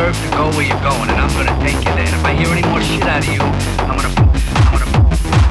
deserve to go where you're going, and I'm gonna take you there. If I hear any more shit out of you, I'm gonna, I'm gonna.